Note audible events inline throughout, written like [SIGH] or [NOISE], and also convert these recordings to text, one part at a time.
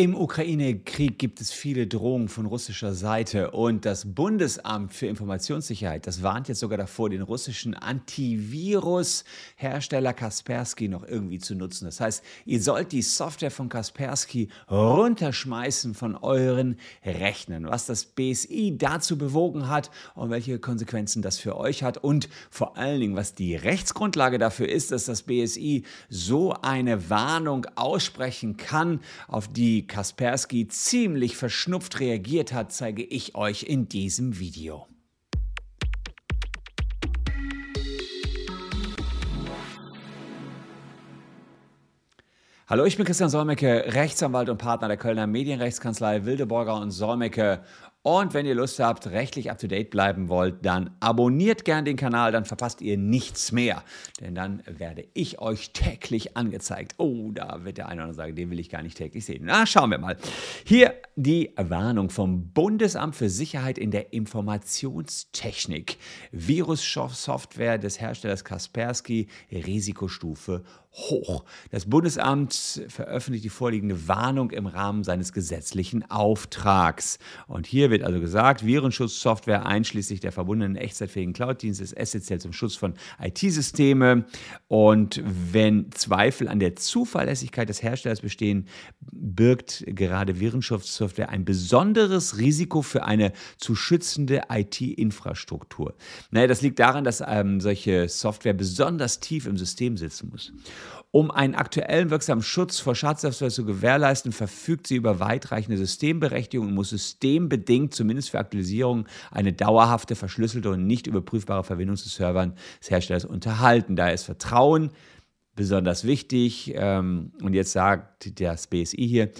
Im Ukraine-Krieg gibt es viele Drohungen von russischer Seite und das Bundesamt für Informationssicherheit, das warnt jetzt sogar davor, den russischen Antivirus-Hersteller Kaspersky noch irgendwie zu nutzen. Das heißt, ihr sollt die Software von Kaspersky runterschmeißen von euren Rechnern. Was das BSI dazu bewogen hat und welche Konsequenzen das für euch hat und vor allen Dingen, was die Rechtsgrundlage dafür ist, dass das BSI so eine Warnung aussprechen kann, auf die Kaspersky ziemlich verschnupft reagiert hat, zeige ich euch in diesem Video. Hallo, ich bin Christian Solmecke, Rechtsanwalt und Partner der Kölner Medienrechtskanzlei Wildeborger und Solmecke und wenn ihr Lust habt, rechtlich up-to-date bleiben wollt, dann abonniert gern den Kanal, dann verpasst ihr nichts mehr. Denn dann werde ich euch täglich angezeigt. Oh, da wird der eine oder andere sagen, den will ich gar nicht täglich sehen. Na, schauen wir mal. Hier die Warnung vom Bundesamt für Sicherheit in der Informationstechnik. Virussoftware des Herstellers Kaspersky, Risikostufe hoch. Das Bundesamt veröffentlicht die vorliegende Warnung im Rahmen seines gesetzlichen Auftrags. Und hier wird also gesagt, Virenschutzsoftware einschließlich der verbundenen echtzeitfähigen Cloud-Dienste ist essentiell zum Schutz von IT-Systemen. Und wenn Zweifel an der Zuverlässigkeit des Herstellers bestehen, birgt gerade Virenschutzsoftware ein besonderes Risiko für eine zu schützende IT-Infrastruktur. Naja, das liegt daran, dass ähm, solche Software besonders tief im System sitzen muss. Um einen aktuellen wirksamen Schutz vor Schadsoftware zu gewährleisten, verfügt sie über weitreichende Systemberechtigung und muss systembedingt, zumindest für Aktualisierungen, eine dauerhafte, verschlüsselte und nicht überprüfbare Verbindung zu Servern des Herstellers unterhalten. Daher ist Vertrauen besonders wichtig. Ähm, und jetzt sagt das BSI hier,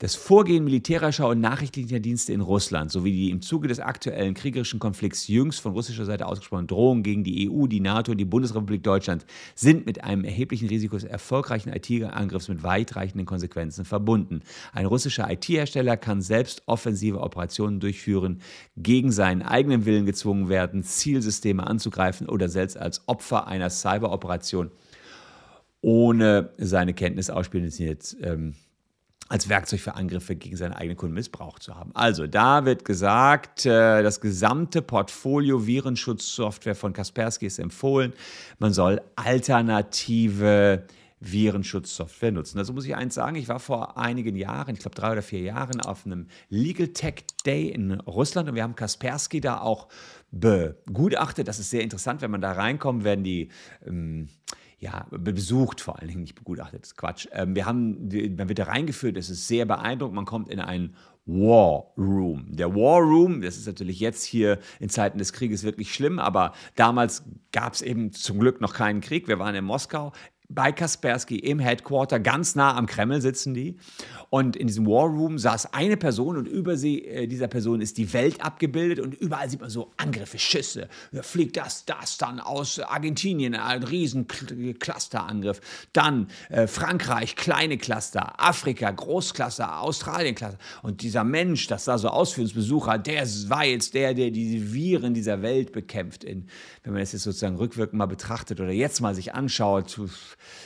das Vorgehen militärischer und nachrichtlicher Dienste in Russland sowie die im Zuge des aktuellen kriegerischen Konflikts jüngst von russischer Seite ausgesprochenen Drohungen gegen die EU, die NATO und die Bundesrepublik Deutschland sind mit einem erheblichen Risiko des erfolgreichen IT-Angriffs mit weitreichenden Konsequenzen verbunden. Ein russischer IT-Hersteller kann selbst offensive Operationen durchführen, gegen seinen eigenen Willen gezwungen werden, Zielsysteme anzugreifen oder selbst als Opfer einer Cyberoperation ohne seine Kenntnis ausspielen. Das sind jetzt ähm, als Werkzeug für Angriffe gegen seine eigenen Kunden missbraucht zu haben. Also da wird gesagt, äh, das gesamte Portfolio Virenschutzsoftware von Kaspersky ist empfohlen. Man soll alternative Virenschutzsoftware nutzen. Also muss ich eins sagen, ich war vor einigen Jahren, ich glaube drei oder vier Jahren, auf einem Legal Tech Day in Russland und wir haben Kaspersky da auch begutachtet. Das ist sehr interessant, wenn man da reinkommt, werden die ähm, ja, besucht vor allen Dingen, nicht begutachtet, das ist Quatsch. Ähm, wir haben, man wird da reingeführt, es ist sehr beeindruckend, man kommt in einen War Room. Der War Room, das ist natürlich jetzt hier in Zeiten des Krieges wirklich schlimm, aber damals gab es eben zum Glück noch keinen Krieg. Wir waren in Moskau bei Kaspersky im Headquarter, ganz nah am Kreml sitzen die. Und in diesem War Room saß eine Person und über sie, äh, dieser Person ist die Welt abgebildet und überall sieht man so Angriffe, Schüsse. Da fliegt das, das dann aus Argentinien, ein riesen Clusterangriff. Dann äh, Frankreich, kleine Cluster, Afrika, Großcluster, Australien, Cluster. Und dieser Mensch, das sah so aus für uns Besucher, der war jetzt der, der diese Viren dieser Welt bekämpft. In, wenn man das jetzt sozusagen rückwirkend mal betrachtet oder jetzt mal sich anschaut,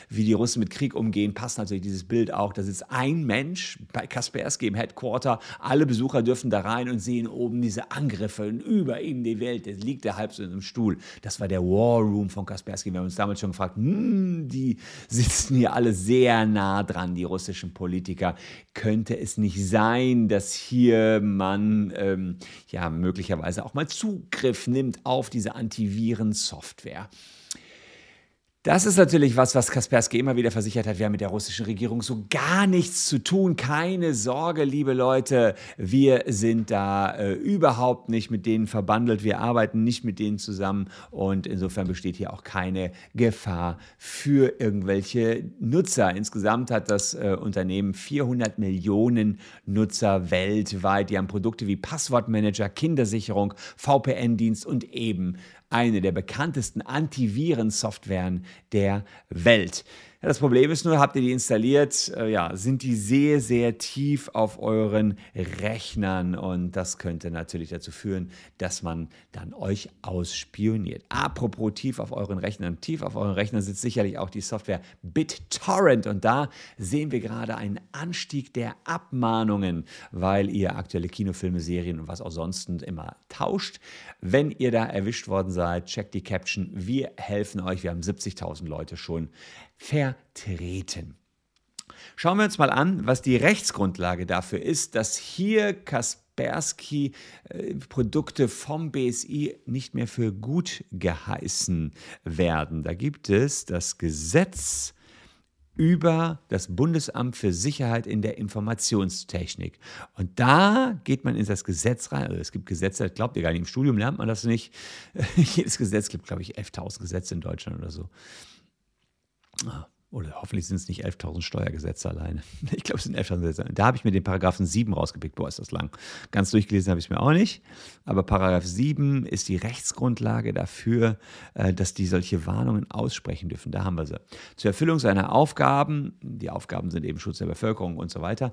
wie die Russen mit Krieg umgehen, passt natürlich dieses Bild auch. Da sitzt ein Mensch, bei Kaspersky im Headquarter. Alle Besucher dürfen da rein und sehen oben diese Angriffe und über ihm die Welt. Der liegt der halb so in einem Stuhl. Das war der War Room von Kaspersky. Wir haben uns damals schon gefragt, hm, die sitzen hier alle sehr nah dran, die russischen Politiker. Könnte es nicht sein, dass hier man ähm, ja möglicherweise auch mal Zugriff nimmt auf diese Antivirensoftware? Das ist natürlich was, was Kaspersky immer wieder versichert hat. Wir haben mit der russischen Regierung so gar nichts zu tun. Keine Sorge, liebe Leute. Wir sind da äh, überhaupt nicht mit denen verbandelt. Wir arbeiten nicht mit denen zusammen. Und insofern besteht hier auch keine Gefahr für irgendwelche Nutzer. Insgesamt hat das äh, Unternehmen 400 Millionen Nutzer weltweit. Die haben Produkte wie Passwortmanager, Kindersicherung, VPN-Dienst und eben eine der bekanntesten Antivirensoftwaren der Welt. Das Problem ist nur, habt ihr die installiert, äh, ja, sind die sehr, sehr tief auf euren Rechnern und das könnte natürlich dazu führen, dass man dann euch ausspioniert. Apropos tief auf euren Rechnern, tief auf euren Rechnern sitzt sicherlich auch die Software BitTorrent und da sehen wir gerade einen Anstieg der Abmahnungen, weil ihr aktuelle Kinofilme, Serien und was auch sonst immer tauscht. Wenn ihr da erwischt worden seid, checkt die Caption. Wir helfen euch. Wir haben 70.000 Leute schon vertreten. Schauen wir uns mal an, was die Rechtsgrundlage dafür ist, dass hier Kaspersky äh, Produkte vom BSI nicht mehr für gut geheißen werden. Da gibt es das Gesetz über das Bundesamt für Sicherheit in der Informationstechnik. Und da geht man in das Gesetz rein. Also es gibt Gesetze, das glaubt ihr gar nicht. Im Studium lernt man das nicht. [LAUGHS] Jedes Gesetz gibt, glaube ich, 11.000 Gesetze in Deutschland oder so. Ah. Oder hoffentlich sind es nicht 11.000 Steuergesetze alleine. [LAUGHS] Ich glaube, es sind 11.000 Gesetze. Da habe ich mir den Paragraphen 7 rausgepickt. Boah, ist das lang. Ganz durchgelesen habe ich es mir auch nicht. Aber Paragraph 7 ist die Rechtsgrundlage dafür, äh, dass die solche Warnungen aussprechen dürfen. Da haben wir sie. Zur Erfüllung seiner Aufgaben, die Aufgaben sind eben Schutz der Bevölkerung und so weiter,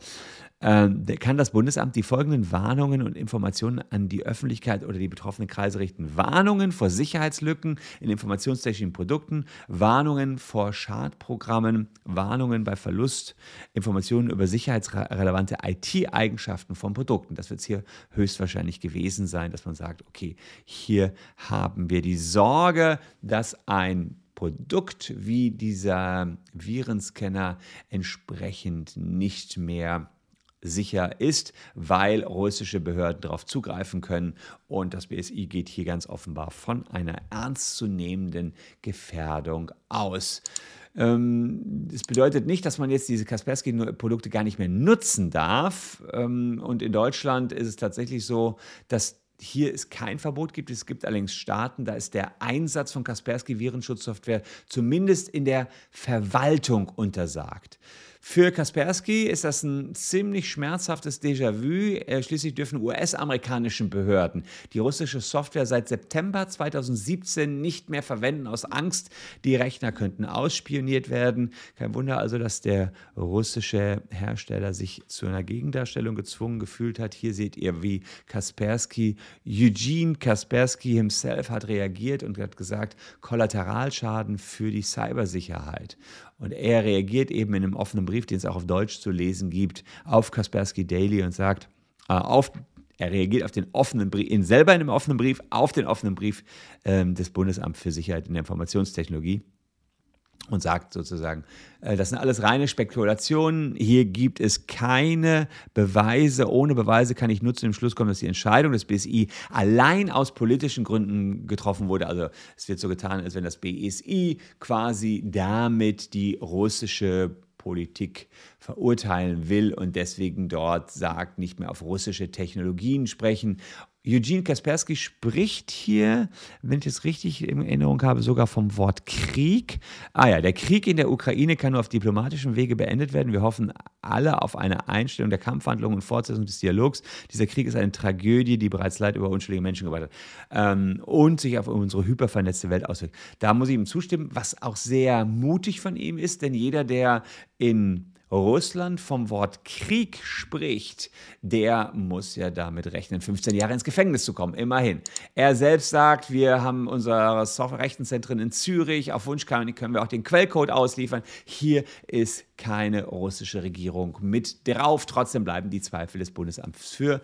ähm, kann das Bundesamt die folgenden Warnungen und Informationen an die Öffentlichkeit oder die betroffenen Kreise richten. Warnungen vor Sicherheitslücken in informationstechnischen Produkten, Warnungen vor Schadprogrammen, Warnungen bei Verlust, Informationen über sicherheitsrelevante IT-Eigenschaften von Produkten. Das wird es hier höchstwahrscheinlich gewesen sein, dass man sagt, okay, hier haben wir die Sorge, dass ein Produkt wie dieser Virenscanner entsprechend nicht mehr sicher ist, weil russische Behörden darauf zugreifen können. Und das BSI geht hier ganz offenbar von einer ernstzunehmenden Gefährdung aus. Ähm, das bedeutet nicht, dass man jetzt diese Kaspersky-Produkte gar nicht mehr nutzen darf. Ähm, und in Deutschland ist es tatsächlich so, dass hier es kein Verbot gibt. Es gibt allerdings Staaten, da ist der Einsatz von Kaspersky-Virenschutzsoftware zumindest in der Verwaltung untersagt. Für Kaspersky ist das ein ziemlich schmerzhaftes Déjà-vu. Äh, schließlich dürfen US-amerikanischen Behörden die russische Software seit September 2017 nicht mehr verwenden aus Angst, die Rechner könnten ausspioniert werden. Kein Wunder also, dass der russische Hersteller sich zu einer Gegendarstellung gezwungen gefühlt hat. Hier seht ihr, wie Kaspersky, Eugene Kaspersky himself hat reagiert und hat gesagt, Kollateralschaden für die Cybersicherheit. Und er reagiert eben in einem offenen Brief, den es auch auf Deutsch zu lesen gibt, auf Kaspersky Daily und sagt, äh, auf, er reagiert auf den offenen Brief, in selber in einem offenen Brief, auf den offenen Brief ähm, des Bundesamts für Sicherheit in der Informationstechnologie und sagt sozusagen, äh, das sind alles reine Spekulationen. Hier gibt es keine Beweise. Ohne Beweise kann ich nur zu dem Schluss kommen, dass die Entscheidung des BSI allein aus politischen Gründen getroffen wurde. Also es wird so getan, als wenn das BSI quasi damit die russische Politik verurteilen will und deswegen dort sagt, nicht mehr auf russische Technologien sprechen Eugene Kaspersky spricht hier, wenn ich es richtig in Erinnerung habe, sogar vom Wort Krieg. Ah ja, der Krieg in der Ukraine kann nur auf diplomatischem Wege beendet werden. Wir hoffen alle auf eine Einstellung der Kampfhandlungen und Fortsetzung des Dialogs. Dieser Krieg ist eine Tragödie, die bereits Leid über unschuldige Menschen gebracht hat ähm, und sich auf unsere hypervernetzte Welt auswirkt. Da muss ich ihm zustimmen, was auch sehr mutig von ihm ist, denn jeder, der in Russland vom Wort Krieg spricht, der muss ja damit rechnen, 15 Jahre ins Gefängnis zu kommen. Immerhin. Er selbst sagt, wir haben unsere Rechenzentren in Zürich. Auf Wunsch können wir auch den Quellcode ausliefern. Hier ist keine russische Regierung mit drauf. Trotzdem bleiben die Zweifel des Bundesamts für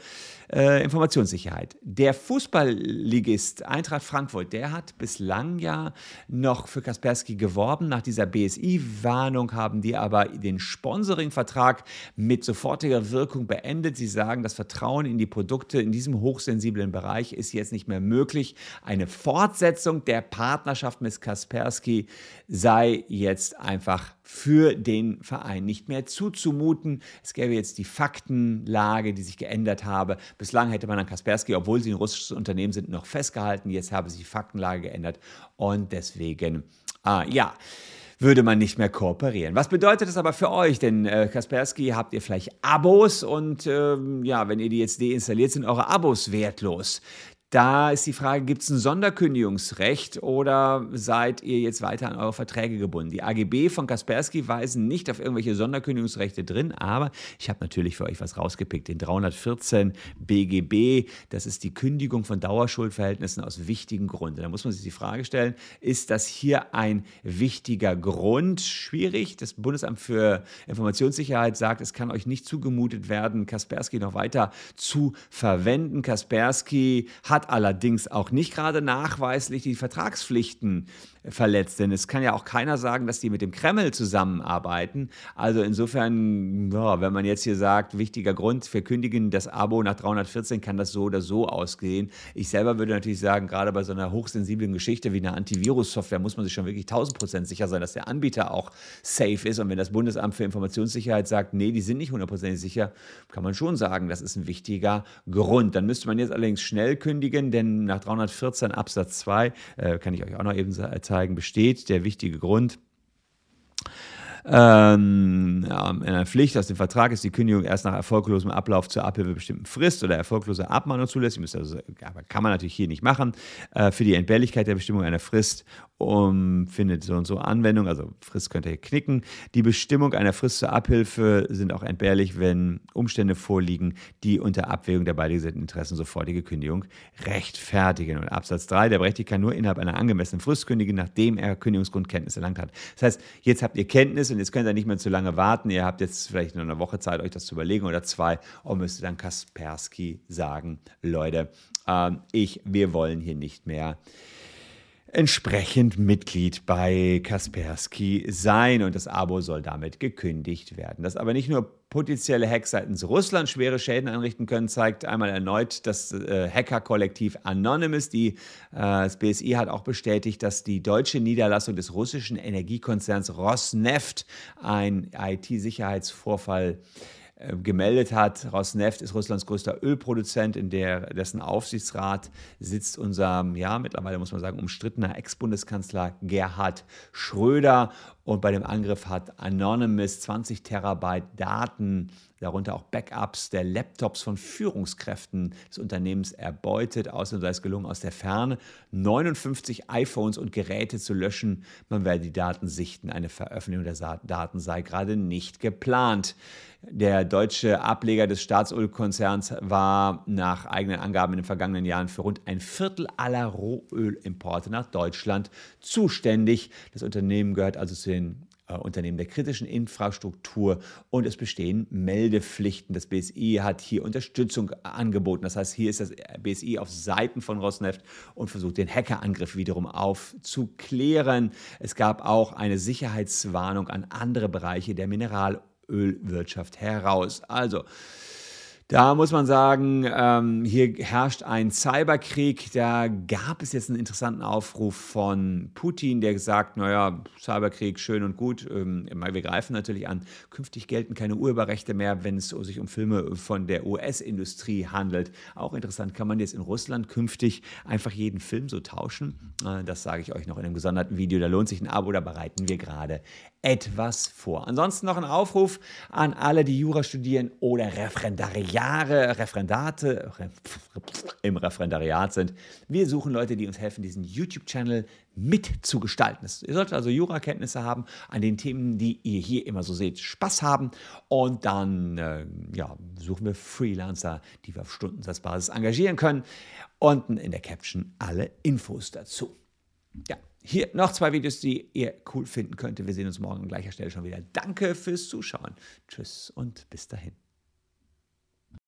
äh, Informationssicherheit. Der Fußballligist Eintracht Frankfurt, der hat bislang ja noch für Kaspersky geworben. Nach dieser BSI-Warnung haben die aber den Sponsoring-Vertrag mit sofortiger Wirkung beendet. Sie sagen, das Vertrauen in die Produkte in diesem hochsensiblen Bereich ist jetzt nicht mehr möglich. Eine Fortsetzung der Partnerschaft mit Kaspersky sei jetzt einfach für den Verein nicht mehr zuzumuten. Es gäbe jetzt die Faktenlage, die sich geändert habe. Bislang hätte man an Kaspersky, obwohl sie ein russisches Unternehmen sind, noch festgehalten. Jetzt habe sich die Faktenlage geändert und deswegen, ah, ja würde man nicht mehr kooperieren. Was bedeutet das aber für euch? Denn äh, Kaspersky habt ihr vielleicht Abos und ähm, ja, wenn ihr die jetzt deinstalliert, sind eure Abos wertlos. Da ist die Frage, gibt es ein Sonderkündigungsrecht oder seid ihr jetzt weiter an eure Verträge gebunden? Die AGB von Kaspersky weisen nicht auf irgendwelche Sonderkündigungsrechte drin, aber ich habe natürlich für euch was rausgepickt. Den 314 BGB, das ist die Kündigung von Dauerschuldverhältnissen aus wichtigen Gründen. Da muss man sich die Frage stellen, ist das hier ein wichtiger Grund? Schwierig. Das Bundesamt für Informationssicherheit sagt, es kann euch nicht zugemutet werden, Kaspersky noch weiter zu verwenden. Kaspersky hat hat allerdings auch nicht gerade nachweislich die Vertragspflichten verletzt. Denn es kann ja auch keiner sagen, dass die mit dem Kreml zusammenarbeiten. Also insofern, ja, wenn man jetzt hier sagt, wichtiger Grund, wir kündigen das Abo nach 314, kann das so oder so ausgehen. Ich selber würde natürlich sagen, gerade bei so einer hochsensiblen Geschichte wie einer Antivirus-Software muss man sich schon wirklich 1000 Prozent sicher sein, dass der Anbieter auch safe ist. Und wenn das Bundesamt für Informationssicherheit sagt, nee, die sind nicht hundertprozentig sicher, kann man schon sagen, das ist ein wichtiger Grund. Dann müsste man jetzt allerdings schnell kündigen, denn nach 314 Absatz 2, äh, kann ich euch auch noch eben zeigen, zeigen, besteht der wichtige Grund, ähm, ja, in einer Pflicht aus dem Vertrag ist die Kündigung erst nach erfolglosem Ablauf zur Abhilfe bestimmten Frist oder erfolgloser Abmahnung zulässig. Also, kann man natürlich hier nicht machen. Äh, für die Entbehrlichkeit der Bestimmung einer Frist um, findet so und so Anwendung, also Frist könnt ihr knicken. Die Bestimmung einer Frist zur Abhilfe sind auch entbehrlich, wenn Umstände vorliegen, die unter Abwägung der beiden Interessen sofortige Kündigung rechtfertigen. Und Absatz 3, der Berechtigte kann nur innerhalb einer angemessenen Frist kündigen, nachdem er Kündigungsgrundkenntnis erlangt hat. Das heißt, jetzt habt ihr Kenntnis und jetzt könnt ihr nicht mehr zu lange warten. Ihr habt jetzt vielleicht nur eine Woche Zeit, euch das zu überlegen oder zwei und müsst dann Kaspersky sagen, Leute, äh, ich, wir wollen hier nicht mehr entsprechend Mitglied bei Kaspersky sein und das Abo soll damit gekündigt werden. Dass aber nicht nur potenzielle Hacks seitens Russland schwere Schäden anrichten können, zeigt einmal erneut das äh, Hackerkollektiv Anonymous. Die, äh, das BSI hat auch bestätigt, dass die deutsche Niederlassung des russischen Energiekonzerns Rosneft ein IT-Sicherheitsvorfall äh, äh, gemeldet hat. Rosneft ist Russlands größter Ölproduzent, in der, dessen Aufsichtsrat sitzt unser, ja, mittlerweile muss man sagen, umstrittener Ex-Bundeskanzler Gerhard Schröder. Und bei dem Angriff hat Anonymous 20 Terabyte Daten, darunter auch Backups der Laptops von Führungskräften des Unternehmens erbeutet. Außerdem sei es gelungen, aus der Ferne 59 iPhones und Geräte zu löschen. Man werde die Daten sichten. Eine Veröffentlichung der Daten sei gerade nicht geplant. Der deutsche Ableger des Staatsölkonzerns war nach eigenen Angaben in den vergangenen Jahren für rund ein Viertel aller Rohölimporte nach Deutschland zuständig. Das Unternehmen gehört also zu den Unternehmen der kritischen Infrastruktur und es bestehen Meldepflichten. Das BSI hat hier Unterstützung angeboten. Das heißt, hier ist das BSI auf Seiten von Rosneft und versucht den Hackerangriff wiederum aufzuklären. Es gab auch eine Sicherheitswarnung an andere Bereiche der Mineral- Ölwirtschaft heraus. Also, da muss man sagen, ähm, hier herrscht ein Cyberkrieg. Da gab es jetzt einen interessanten Aufruf von Putin, der gesagt, naja, Cyberkrieg schön und gut. Ähm, wir greifen natürlich an. Künftig gelten keine Urheberrechte mehr, wenn es sich um Filme von der US-Industrie handelt. Auch interessant, kann man jetzt in Russland künftig einfach jeden Film so tauschen? Äh, das sage ich euch noch in einem gesonderten Video. Da lohnt sich ein Abo, da bereiten wir gerade etwas vor. Ansonsten noch ein Aufruf an alle, die Jura studieren oder Referendariare, Referendate im Referendariat sind. Wir suchen Leute, die uns helfen, diesen YouTube-Channel mitzugestalten. Ihr solltet also Jurakenntnisse haben an den Themen, die ihr hier immer so seht, Spaß haben und dann äh, ja, suchen wir Freelancer, die wir auf Stundensatzbasis engagieren können. Unten in der Caption alle Infos dazu. Ja, hier noch zwei Videos, die ihr cool finden könnt. Wir sehen uns morgen an gleicher Stelle schon wieder. Danke fürs Zuschauen. Tschüss und bis dahin.